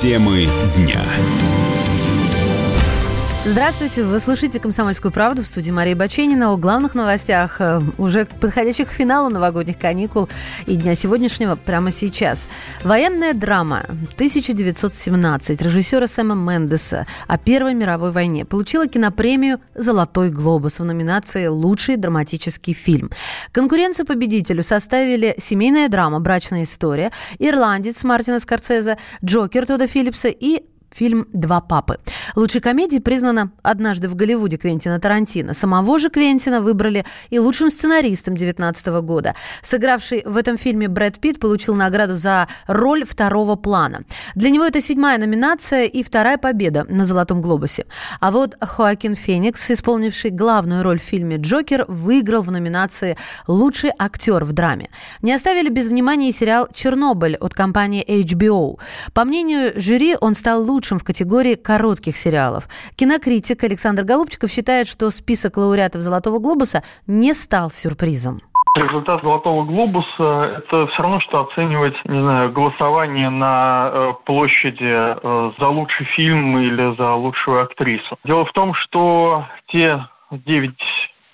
Темы дня. Здравствуйте, вы слушаете «Комсомольскую правду» в студии Марии Баченина. О главных новостях, э, уже подходящих к финалу новогодних каникул и дня сегодняшнего прямо сейчас. Военная драма 1917 режиссера Сэма Мендеса о Первой мировой войне получила кинопремию «Золотой глобус» в номинации «Лучший драматический фильм». Конкуренцию победителю составили семейная драма «Брачная история», «Ирландец» Мартина Скорсезе, «Джокер» Тодда Филлипса и фильм «Два папы». Лучшей комедией признана «Однажды в Голливуде» Квентина Тарантино. Самого же Квентина выбрали и лучшим сценаристом 2019 года. Сыгравший в этом фильме Брэд Питт получил награду за роль второго плана. Для него это седьмая номинация и вторая победа на «Золотом глобусе». А вот Хоакин Феникс, исполнивший главную роль в фильме «Джокер», выиграл в номинации «Лучший актер в драме». Не оставили без внимания и сериал «Чернобыль» от компании HBO. По мнению жюри, он стал лучшим лучшим в категории коротких сериалов. Кинокритик Александр Голубчиков считает, что список лауреатов «Золотого глобуса» не стал сюрпризом. Результат «Золотого глобуса» – это все равно, что оценивать, не знаю, голосование на э, площади э, за лучший фильм или за лучшую актрису. Дело в том, что те девять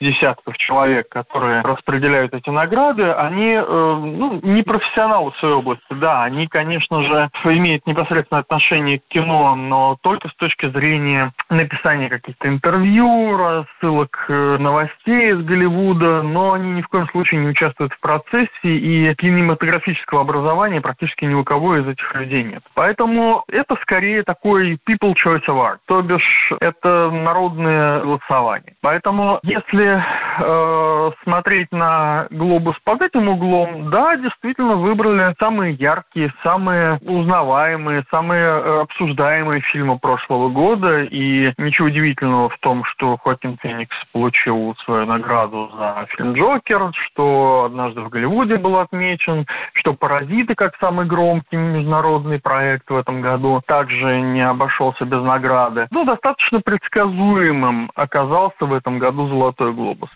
десятков человек, которые распределяют эти награды, они э, ну, не профессионалы в своей области. Да, они, конечно же, имеют непосредственное отношение к кино, но только с точки зрения написания каких-то интервью, рассылок э, новостей из Голливуда, но они ни в коем случае не участвуют в процессе, и кинематографического образования практически ни у кого из этих людей нет. Поэтому это скорее такой people choice art, то бишь это народное голосование. Поэтому если э, смотреть на глобус под этим углом, да, действительно выбрали самые яркие, самые узнаваемые, самые э, обсуждаемые фильмы прошлого года. И ничего удивительного в том, что Хоакин Феникс получил свою награду за фильм «Джокер», что «Однажды в Голливуде» был отмечен, что «Паразиты» как самый громкий международный проект в этом году также не обошелся без награды. Ну, достаточно предсказуемым оказался в этом году «Золотой глобус» глобус.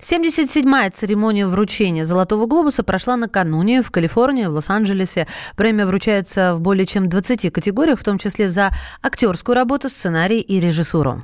77-я церемония вручения «Золотого глобуса» прошла накануне в Калифорнии, в Лос-Анджелесе. Премия вручается в более чем 20 категориях, в том числе за актерскую работу, сценарий и режиссуру.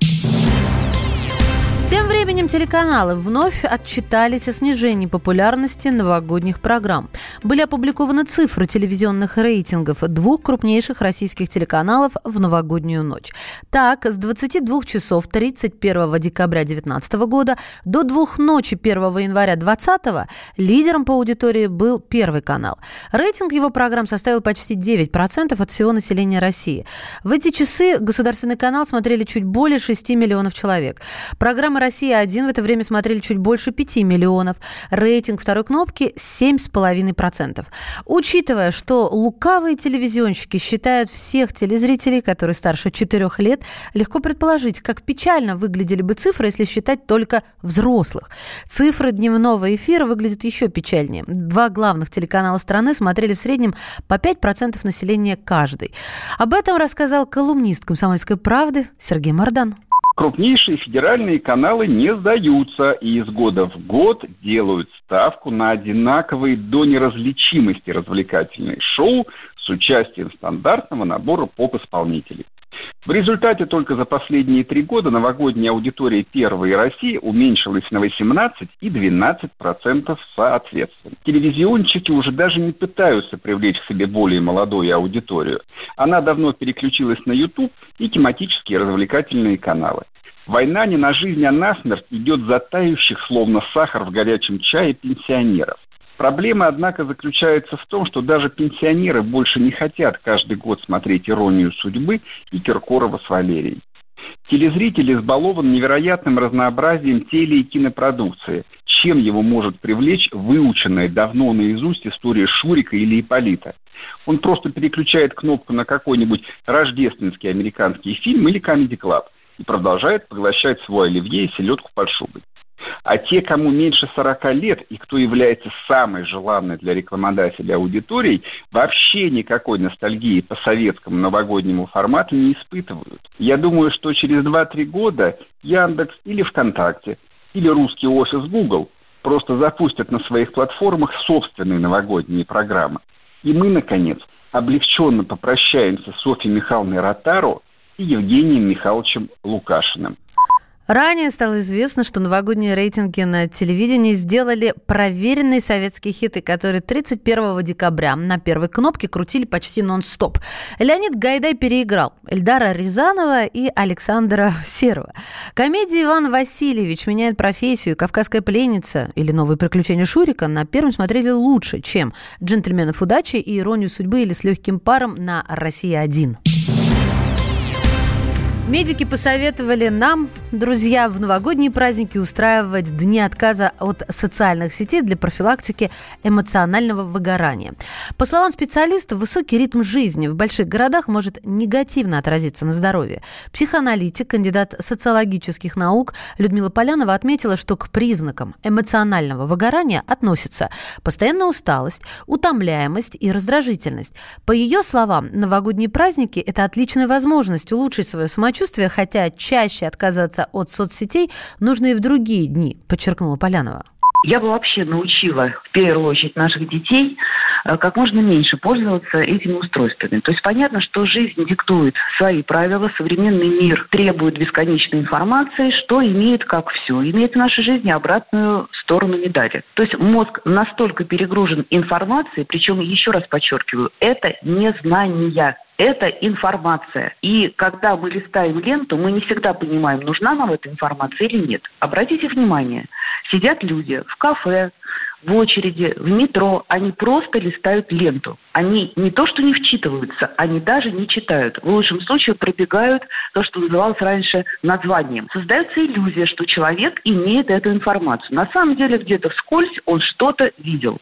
Тем временем телеканалы вновь отчитались о снижении популярности новогодних программ. Были опубликованы цифры телевизионных рейтингов двух крупнейших российских телеканалов в новогоднюю ночь. Так, с 22 часов 31 декабря 2019 года до двух ночи 1 января 2020 лидером по аудитории был Первый канал. Рейтинг его программ составил почти 9% от всего населения России. В эти часы государственный канал смотрели чуть более 6 миллионов человек. Программы «Россия-1» в это время смотрели чуть больше 5 миллионов. Рейтинг второй кнопки – 7,5%. Учитывая, что лукавые телевизионщики считают всех телезрителей, которые старше 4 лет, легко предположить, как печально выглядели бы цифры, если считать только взрослых. Цифры дневного эфира выглядят еще печальнее. Два главных телеканала страны смотрели в среднем по 5% населения каждый. Об этом рассказал колумнист «Комсомольской правды» Сергей Мордан крупнейшие федеральные каналы не сдаются и из года в год делают ставку на одинаковые до неразличимости развлекательные шоу с участием стандартного набора поп-исполнителей. В результате только за последние три года новогодняя аудитория первой России уменьшилась на 18 и 12 процентов соответственно. Телевизионщики уже даже не пытаются привлечь к себе более молодую аудиторию. Она давно переключилась на YouTube и тематические развлекательные каналы. Война не на жизнь, а на смерть идет за тающих, словно сахар в горячем чае, пенсионеров. Проблема, однако, заключается в том, что даже пенсионеры больше не хотят каждый год смотреть «Иронию судьбы» и Киркорова с Валерией. Телезритель избалован невероятным разнообразием теле- и кинопродукции. Чем его может привлечь выученная давно наизусть история Шурика или Иполита? Он просто переключает кнопку на какой-нибудь рождественский американский фильм или Comedy Club и продолжает поглощать свой оливье и селедку под шубой. А те, кому меньше 40 лет и кто является самой желанной для рекламодателя аудиторией, вообще никакой ностальгии по советскому новогоднему формату не испытывают. Я думаю, что через 2-3 года Яндекс или ВКонтакте, или русский офис Google просто запустят на своих платформах собственные новогодние программы. И мы, наконец, облегченно попрощаемся с Софьей Михайловной Ротару и Евгением Михайловичем Лукашиным. Ранее стало известно, что новогодние рейтинги на телевидении сделали проверенные советские хиты, которые 31 декабря на первой кнопке крутили почти нон-стоп. Леонид Гайдай переиграл Эльдара Рязанова и Александра Серова. Комедия «Иван Васильевич меняет профессию», «Кавказская пленница» или «Новые приключения Шурика» на первом смотрели лучше, чем «Джентльменов удачи» и «Иронию судьбы» или «С легким паром» на «Россия-1». Медики посоветовали нам, друзья, в новогодние праздники устраивать дни отказа от социальных сетей для профилактики эмоционального выгорания. По словам специалистов, высокий ритм жизни в больших городах может негативно отразиться на здоровье. Психоаналитик, кандидат социологических наук Людмила Полянова отметила, что к признакам эмоционального выгорания относятся постоянная усталость, утомляемость и раздражительность. По ее словам, новогодние праздники – это отличная возможность улучшить свое самочувствие хотя чаще отказываться от соцсетей нужно и в другие дни, подчеркнула Полянова. Я бы вообще научила, в первую очередь, наших детей э, как можно меньше пользоваться этими устройствами. То есть понятно, что жизнь диктует свои правила, современный мир требует бесконечной информации, что имеет, как все, имеет в нашей жизни обратную сторону медали. То есть мозг настолько перегружен информацией, причем, еще раз подчеркиваю, это не знания это информация. И когда мы листаем ленту, мы не всегда понимаем, нужна нам эта информация или нет. Обратите внимание, сидят люди в кафе, в очереди, в метро, они просто листают ленту. Они не то что не вчитываются, они даже не читают. В лучшем случае пробегают то, что называлось раньше названием. Создается иллюзия, что человек имеет эту информацию. На самом деле где-то вскользь он что-то видел.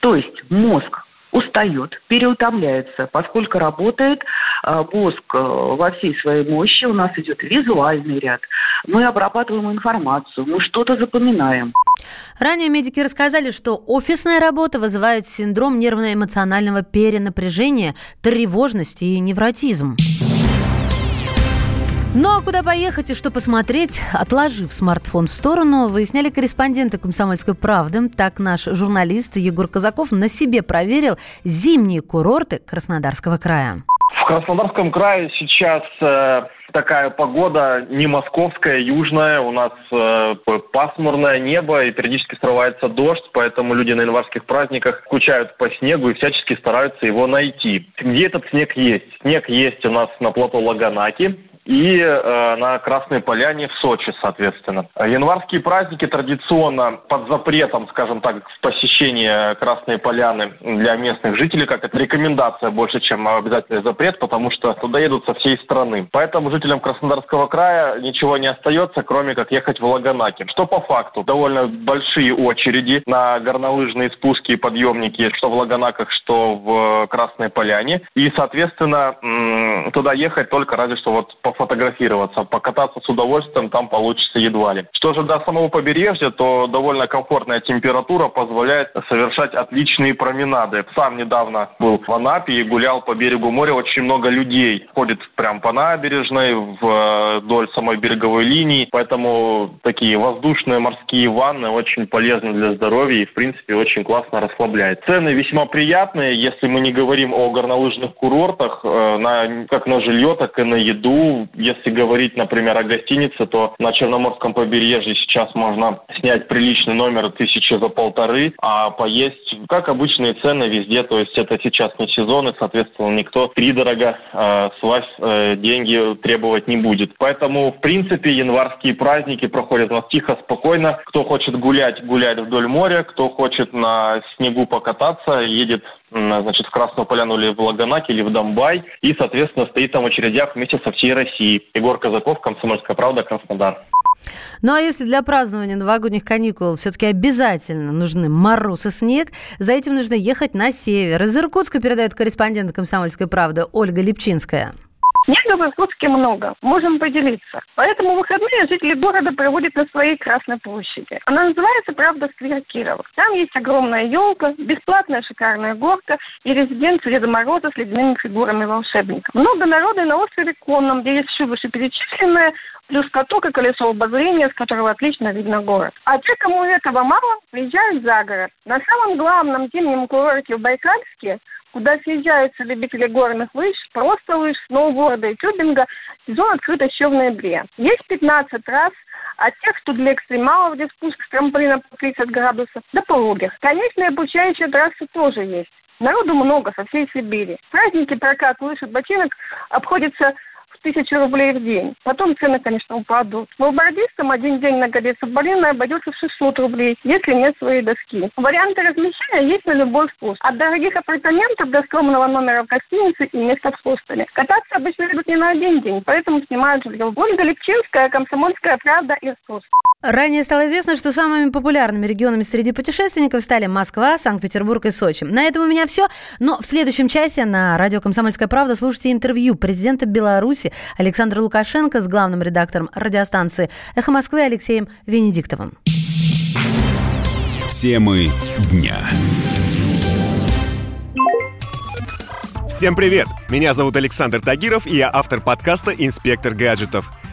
То есть мозг устает, переутомляется, поскольку работает э, мозг э, во всей своей мощи, у нас идет визуальный ряд, мы обрабатываем информацию, мы что-то запоминаем. Ранее медики рассказали, что офисная работа вызывает синдром нервно-эмоционального перенапряжения, тревожность и невротизм. Ну а куда поехать и что посмотреть, отложив смартфон в сторону, выясняли корреспонденты «Комсомольской правды». Так наш журналист Егор Казаков на себе проверил зимние курорты Краснодарского края. В Краснодарском крае сейчас э, такая погода не московская, южная. У нас э, пасмурное небо и периодически срывается дождь, поэтому люди на январских праздниках скучают по снегу и всячески стараются его найти. Где этот снег есть? Снег есть у нас на плато Лаганаки и э, на Красной Поляне в Сочи, соответственно. Январские праздники традиционно под запретом, скажем так, посещения Красной Поляны для местных жителей, как это рекомендация больше, чем обязательный запрет, потому что туда едут со всей страны. Поэтому жителям Краснодарского края ничего не остается, кроме как ехать в Лаганаки. Что по факту? Довольно большие очереди на горнолыжные спуски и подъемники, что в Лаганаках, что в Красной Поляне. И, соответственно, туда ехать только разве что вот по пофотографироваться, покататься с удовольствием там получится едва ли. Что же до самого побережья, то довольно комфортная температура позволяет совершать отличные променады. Сам недавно был в Анапе и гулял по берегу моря. Очень много людей ходит прям по набережной, вдоль самой береговой линии. Поэтому такие воздушные морские ванны очень полезны для здоровья и, в принципе, очень классно расслабляет. Цены весьма приятные, если мы не говорим о горнолыжных курортах, э, на, как на жилье, так и на еду если говорить, например, о гостинице, то на Черноморском побережье сейчас можно снять приличный номер тысячи за полторы, а поесть, как обычные цены везде, то есть это сейчас не сезон, и, соответственно, никто придорого э, с вас э, деньги требовать не будет. Поэтому, в принципе, январские праздники проходят у нас тихо, спокойно. Кто хочет гулять, гуляет вдоль моря, кто хочет на снегу покататься, едет значит, в Красную Поляну или в Лаганак, или в Домбай, и, соответственно, стоит там в очередях вместе со всей Россией. Егор Казаков, Комсомольская правда, Краснодар. Ну а если для празднования новогодних каникул все-таки обязательно нужны мороз и снег, за этим нужно ехать на север. Из Иркутска передает корреспондент «Комсомольской правды» Ольга Липчинская. Снега в много, можем поделиться. Поэтому выходные жители города проводят на своей Красной площади. Она называется, правда, Сквер Кирова. Там есть огромная елка, бесплатная шикарная горка и резиденция Деда Мороза с ледяными фигурами волшебников. Много народа на острове Конном, где есть все вышеперечисленное, плюс каток и колесо обозрения, с которого отлично видно город. А те, кому этого мало, приезжают за город. На самом главном зимнем курорте в Байкальске куда съезжаются любители горных лыж, просто лыж, сноуборда и тюбинга. Сезон открыт еще в ноябре. Есть 15 раз от тех, что для экстремалов, где спуск с трамплина по 30 градусов, до пологих. Конечно, обучающие трассы тоже есть. Народу много со всей Сибири. Праздники прокат лыж и ботинок обходятся тысячу рублей в день. Потом цены, конечно, упадут. Сноубордистам один день на горе Соболиной обойдется в 600 рублей, если нет своей доски. Варианты размещения есть на любой вкус. От дорогих апартаментов до скромного номера в гостинице и места в хостеле. Кататься обычно любят не на один день, поэтому снимают жилье. Ольга Лепчинская, Комсомольская правда, Иркутск. Ранее стало известно, что самыми популярными регионами среди путешественников стали Москва, Санкт-Петербург и Сочи. На этом у меня все. Но в следующем часе на радио «Комсомольская правда» слушайте интервью президента Беларуси Александра Лукашенко с главным редактором радиостанции «Эхо Москвы» Алексеем Венедиктовым. Темы дня. Всем привет! Меня зовут Александр Тагиров, и я автор подкаста «Инспектор гаджетов».